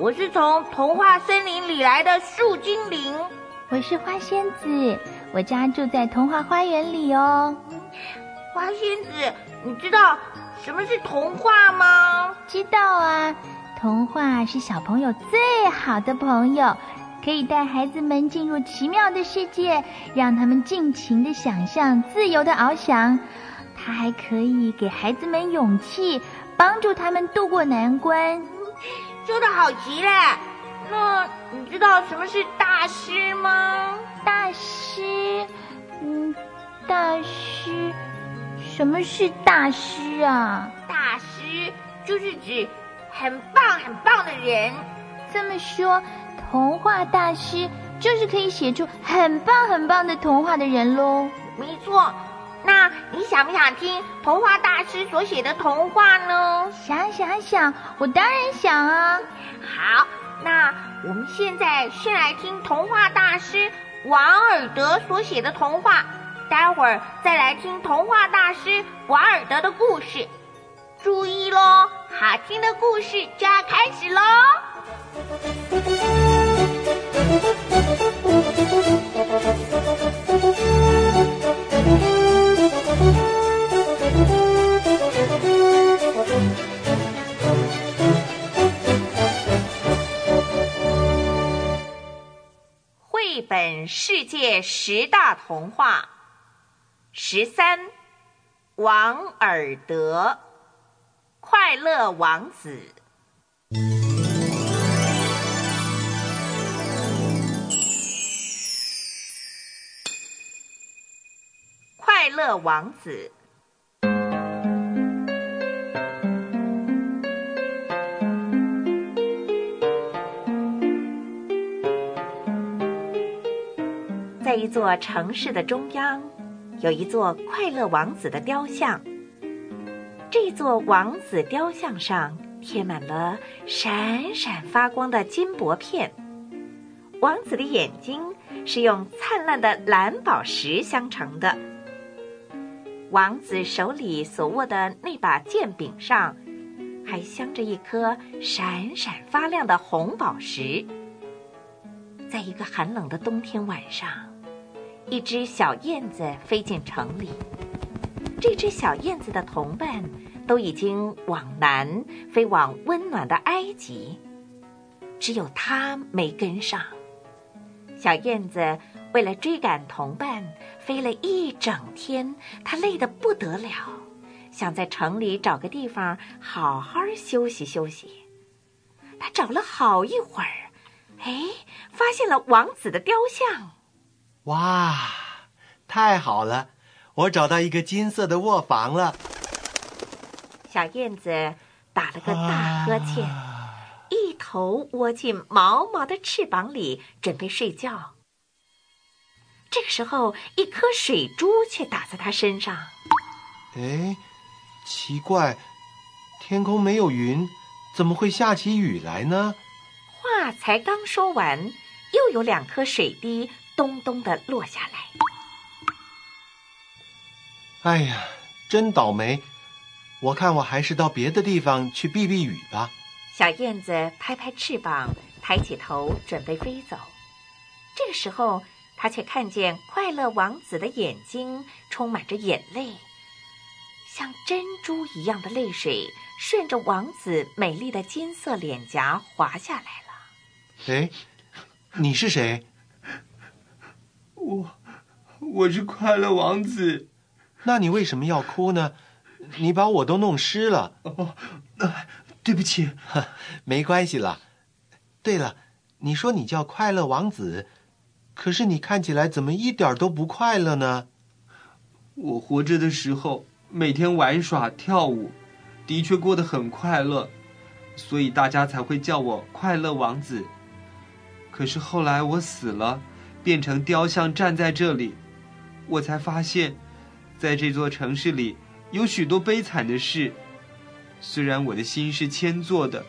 我是从童话森林里来的树精灵。我是花仙子，我家住在童话花园里哦。花仙子，你知道什么是童话吗？知道啊，童话是小朋友最好的朋友，可以带孩子们进入奇妙的世界，让他们尽情的想象，自由的翱翔。它还可以给孩子们勇气，帮助他们度过难关。说的好极了。那你知道什么是大师吗？大师，嗯，大师，什么是大师啊？大师就是指很棒很棒的人。这么说，童话大师就是可以写出很棒很棒的童话的人喽？没错。你想不想听童话大师所写的童话呢？想想想，我当然想啊。好，那我们现在先来听童话大师王尔德所写的童话，待会儿再来听童话大师王尔德的故事。注意喽，好听的故事就要开始喽。十大童话，十三，王尔德，快乐王子，快乐王子。座城市的中央，有一座快乐王子的雕像。这座王子雕像上贴满了闪闪发光的金箔片，王子的眼睛是用灿烂的蓝宝石镶成的。王子手里所握的那把剑柄上，还镶着一颗闪闪发亮的红宝石。在一个寒冷的冬天晚上，一只小燕子飞进城里。这只小燕子的同伴都已经往南飞往温暖的埃及，只有它没跟上。小燕子为了追赶同伴，飞了一整天，它累得不得了，想在城里找个地方好好休息休息。它找了好一会儿。哎，发现了王子的雕像！哇，太好了！我找到一个金色的卧房了。小燕子打了个大呵欠，一头窝进毛毛的翅膀里，准备睡觉。这个时候，一颗水珠却打在它身上。哎，奇怪，天空没有云，怎么会下起雨来呢？话才刚说完，又有两颗水滴咚咚的落下来。哎呀，真倒霉！我看我还是到别的地方去避避雨吧。小燕子拍拍翅膀，抬起头准备飞走。这个时候，它却看见快乐王子的眼睛充满着眼泪，像珍珠一样的泪水顺着王子美丽的金色脸颊滑下来了。哎，你是谁？我，我是快乐王子。那你为什么要哭呢？你把我都弄湿了。哦，对不起，没关系了。对了，你说你叫快乐王子，可是你看起来怎么一点都不快乐呢？我活着的时候每天玩耍跳舞，的确过得很快乐，所以大家才会叫我快乐王子。可是后来我死了，变成雕像站在这里，我才发现，在这座城市里有许多悲惨的事。虽然我的心是铅做的，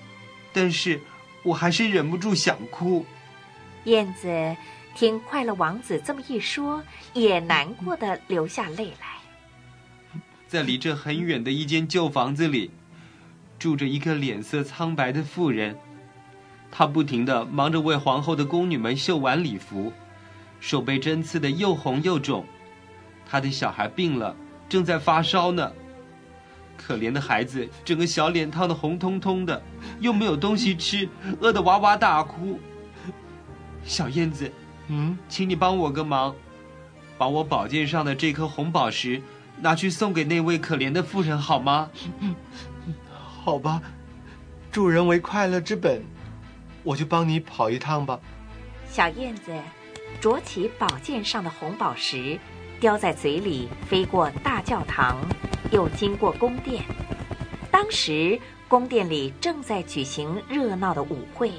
但是我还是忍不住想哭。燕子听快乐王子这么一说，也难过的流下泪来。在离这很远的一间旧房子里，住着一个脸色苍白的妇人。她不停的忙着为皇后的宫女们绣完礼服，手被针刺的又红又肿。他的小孩病了，正在发烧呢。可怜的孩子，整个小脸烫得红彤彤的，又没有东西吃，饿得哇哇大哭。小燕子，嗯，请你帮我个忙，把我宝剑上的这颗红宝石拿去送给那位可怜的妇人，好吗？好吧，助人为快乐之本，我就帮你跑一趟吧。小燕子啄起宝剑上的红宝石，叼在嘴里，飞过大教堂，又经过宫殿。当时宫殿里正在举行热闹的舞会，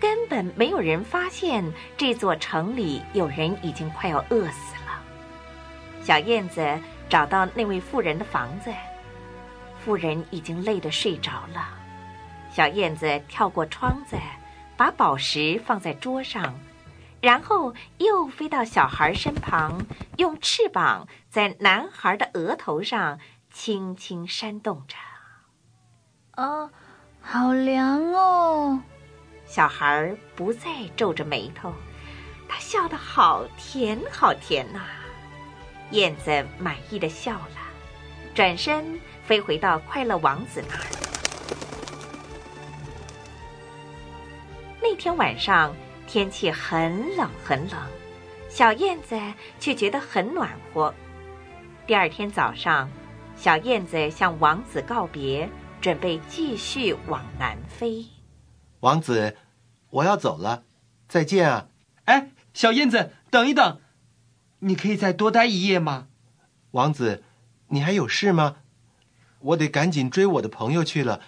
根本没有人发现这座城里有人已经快要饿死了。小燕子找到那位妇人的房子，妇人已经累得睡着了。小燕子跳过窗子，把宝石放在桌上。然后又飞到小孩身旁，用翅膀在男孩的额头上轻轻扇动着。哦，好凉哦！小孩不再皱着眉头，他笑得好甜好甜呐、燕子满意的笑了，转身飞回到快乐王子那儿。那天晚上。天气很冷很冷，小燕子却觉得很暖和。第二天早上，小燕子向王子告别，准备继续往南飞。王子，我要走了，再见啊！哎，小燕子，等一等，你可以再多待一夜吗？王子，你还有事吗？我得赶紧追我的朋友去了，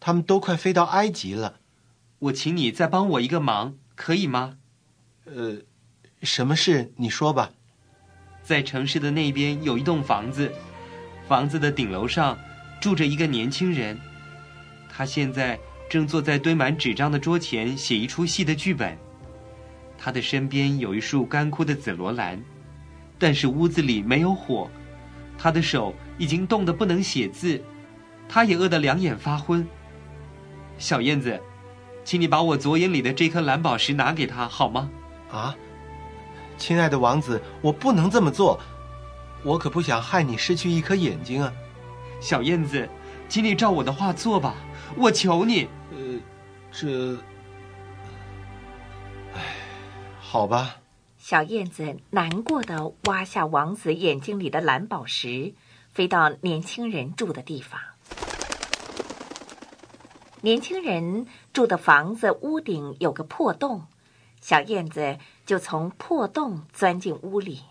他们都快飞到埃及了。我请你再帮我一个忙。可以吗？呃，什么事？你说吧。在城市的那边有一栋房子，房子的顶楼上住着一个年轻人，他现在正坐在堆满纸张的桌前写一出戏的剧本。他的身边有一束干枯的紫罗兰，但是屋子里没有火，他的手已经冻得不能写字，他也饿得两眼发昏。小燕子。请你把我左眼里的这颗蓝宝石拿给他好吗？啊，亲爱的王子，我不能这么做，我可不想害你失去一颗眼睛啊！小燕子，请你照我的话做吧，我求你。呃，这……唉，好吧。小燕子难过的挖下王子眼睛里的蓝宝石，飞到年轻人住的地方。年轻人住的房子屋顶有个破洞，小燕子就从破洞钻进屋里。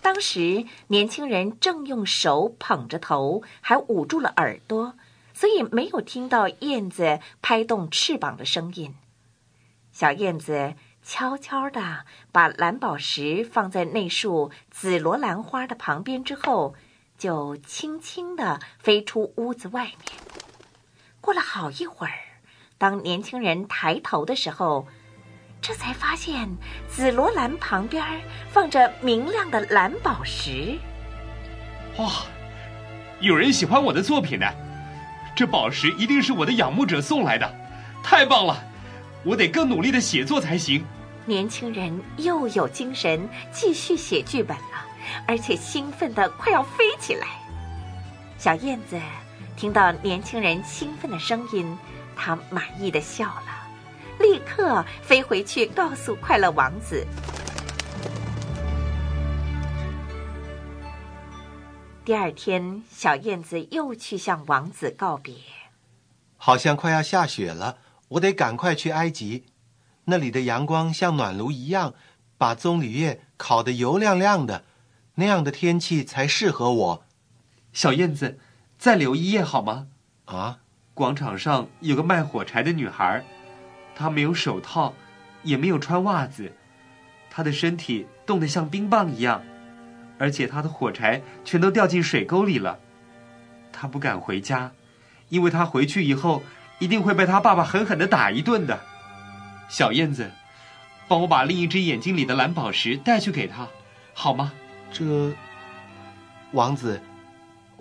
当时年轻人正用手捧着头，还捂住了耳朵，所以没有听到燕子拍动翅膀的声音。小燕子悄悄地把蓝宝石放在那束紫罗兰花的旁边之后，就轻轻地飞出屋子外面。过了好一会儿，当年轻人抬头的时候，这才发现紫罗兰旁边放着明亮的蓝宝石。哇，有人喜欢我的作品呢！这宝石一定是我的仰慕者送来的，太棒了！我得更努力的写作才行。年轻人又有精神继续写剧本了，而且兴奋的快要飞起来。小燕子。听到年轻人兴奋的声音，他满意的笑了，立刻飞回去告诉快乐王子。第二天，小燕子又去向王子告别。好像快要下雪了，我得赶快去埃及，那里的阳光像暖炉一样，把棕榈叶烤得油亮亮的，那样的天气才适合我。小燕子。再留一夜好吗？啊！广场上有个卖火柴的女孩，她没有手套，也没有穿袜子，她的身体冻得像冰棒一样，而且她的火柴全都掉进水沟里了。她不敢回家，因为她回去以后一定会被她爸爸狠狠的打一顿的。小燕子，帮我把另一只眼睛里的蓝宝石带去给她，好吗？这，王子。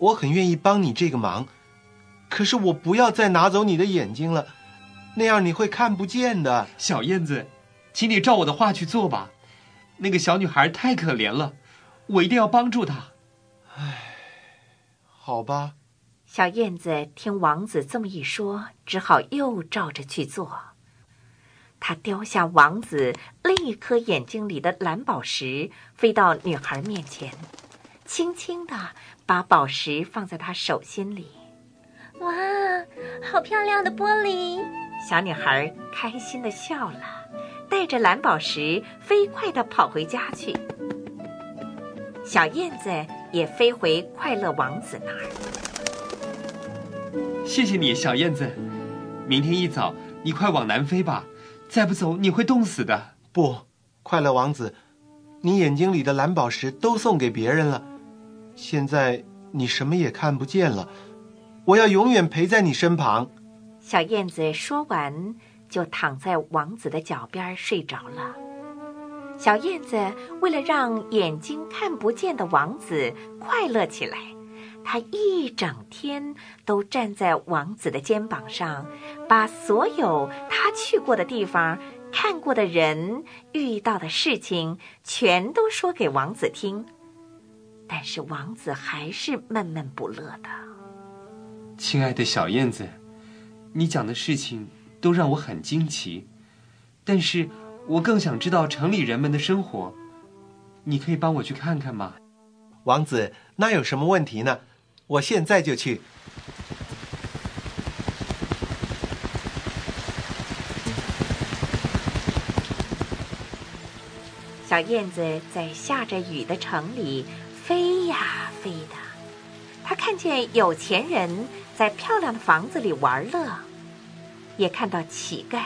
我很愿意帮你这个忙，可是我不要再拿走你的眼睛了，那样你会看不见的。小燕子，请你照我的话去做吧。那个小女孩太可怜了，我一定要帮助她。唉，好吧。小燕子听王子这么一说，只好又照着去做。她叼下王子另一颗眼睛里的蓝宝石，飞到女孩面前，轻轻地把宝石放在他手心里。哇，好漂亮的玻璃！小女孩开心地笑了。带着蓝宝石飞快地跑回家去，小燕子也飞回快乐王子那儿。谢谢你，小燕子。明天一早，你快往南飞吧，再不走你会冻死的。不，快乐王子，你眼睛里的蓝宝石都送给别人了，现在你什么也看不见了。我要永远陪在你身旁。小燕子说完。就躺在王子的脚边睡着了。小燕子为了让眼睛看不见的王子快乐起来，她一整天都站在王子的肩膀上，把所有他去过的地方、看过的人、遇到的事情全都说给王子听。但是王子还是闷闷不乐的。亲爱的小燕子，你讲的事情。都让我很惊奇，但是我更想知道城里人们的生活。你可以帮我去看看吗，王子？那有什么问题呢？我现在就去。小燕子在下着雨的城里飞呀飞的，它看见有钱人在漂亮的房子里玩乐。也看到乞丐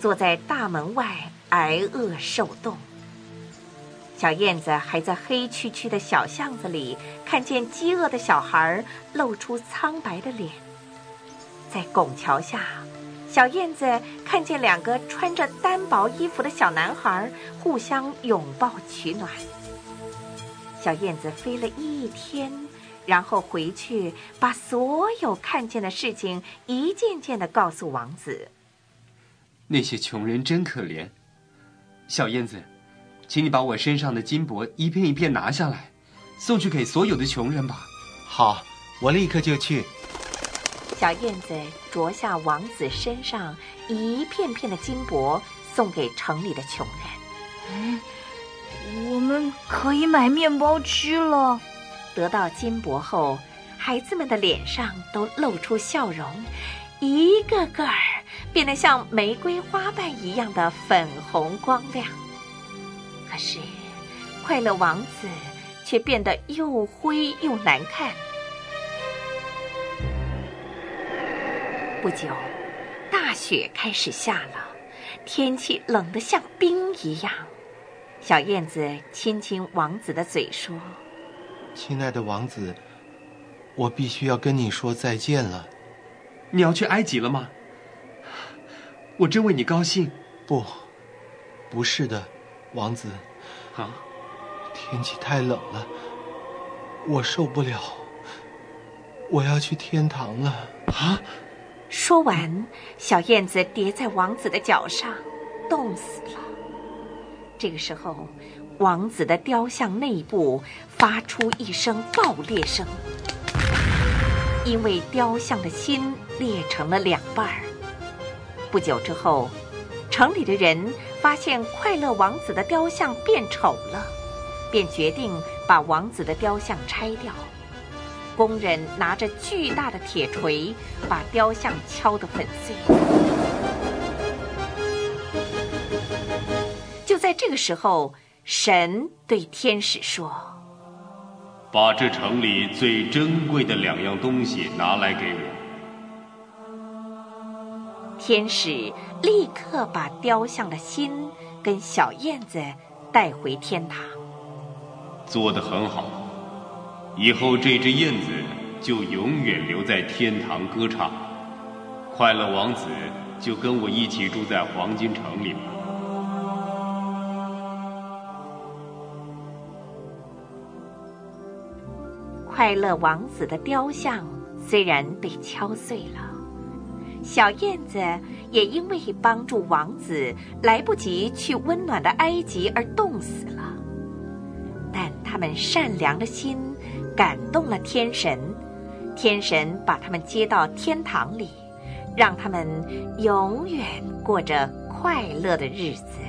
坐在大门外挨饿受冻。小燕子还在黑黢黢的小巷子里看见饥饿的小孩露出苍白的脸。在拱桥下，小燕子看见两个穿着单薄衣服的小男孩互相拥抱取暖。小燕子飞了一天。然后回去，把所有看见的事情一件件的告诉王子。那些穷人真可怜，小燕子，请你把我身上的金箔一片一片拿下来，送去给所有的穷人吧。好，我立刻就去。小燕子啄下王子身上一片片的金箔，送给城里的穷人。我们可以买面包吃了。得到金箔后，孩子们的脸上都露出笑容，一个个儿变得像玫瑰花瓣一样的粉红光亮。可是，快乐王子却变得又灰又难看。不久，大雪开始下了，天气冷得像冰一样。小燕子亲亲王子的嘴说。亲爱的王子，我必须要跟你说再见了。你要去埃及了吗？我真为你高兴。不，不是的，王子。啊，天气太冷了，我受不了。我要去天堂了。啊！说完，小燕子跌在王子的脚上，冻死了。这个时候。王子的雕像内部发出一声爆裂声，因为雕像的心裂成了两半儿。不久之后，城里的人发现快乐王子的雕像变丑了，便决定把王子的雕像拆掉。工人拿着巨大的铁锤，把雕像敲得粉碎。在这个时候。神对天使说：“把这城里最珍贵的两样东西拿来给我。”天使立刻把雕像的心跟小燕子带回天堂。做得很好，以后这只燕子就永远留在天堂歌唱，快乐王子就跟我一起住在黄金城里了。快乐王子的雕像虽然被敲碎了，小燕子也因为帮助王子来不及去温暖的埃及而冻死了。但他们善良的心感动了天神，天神把他们接到天堂里，让他们永远过着快乐的日子。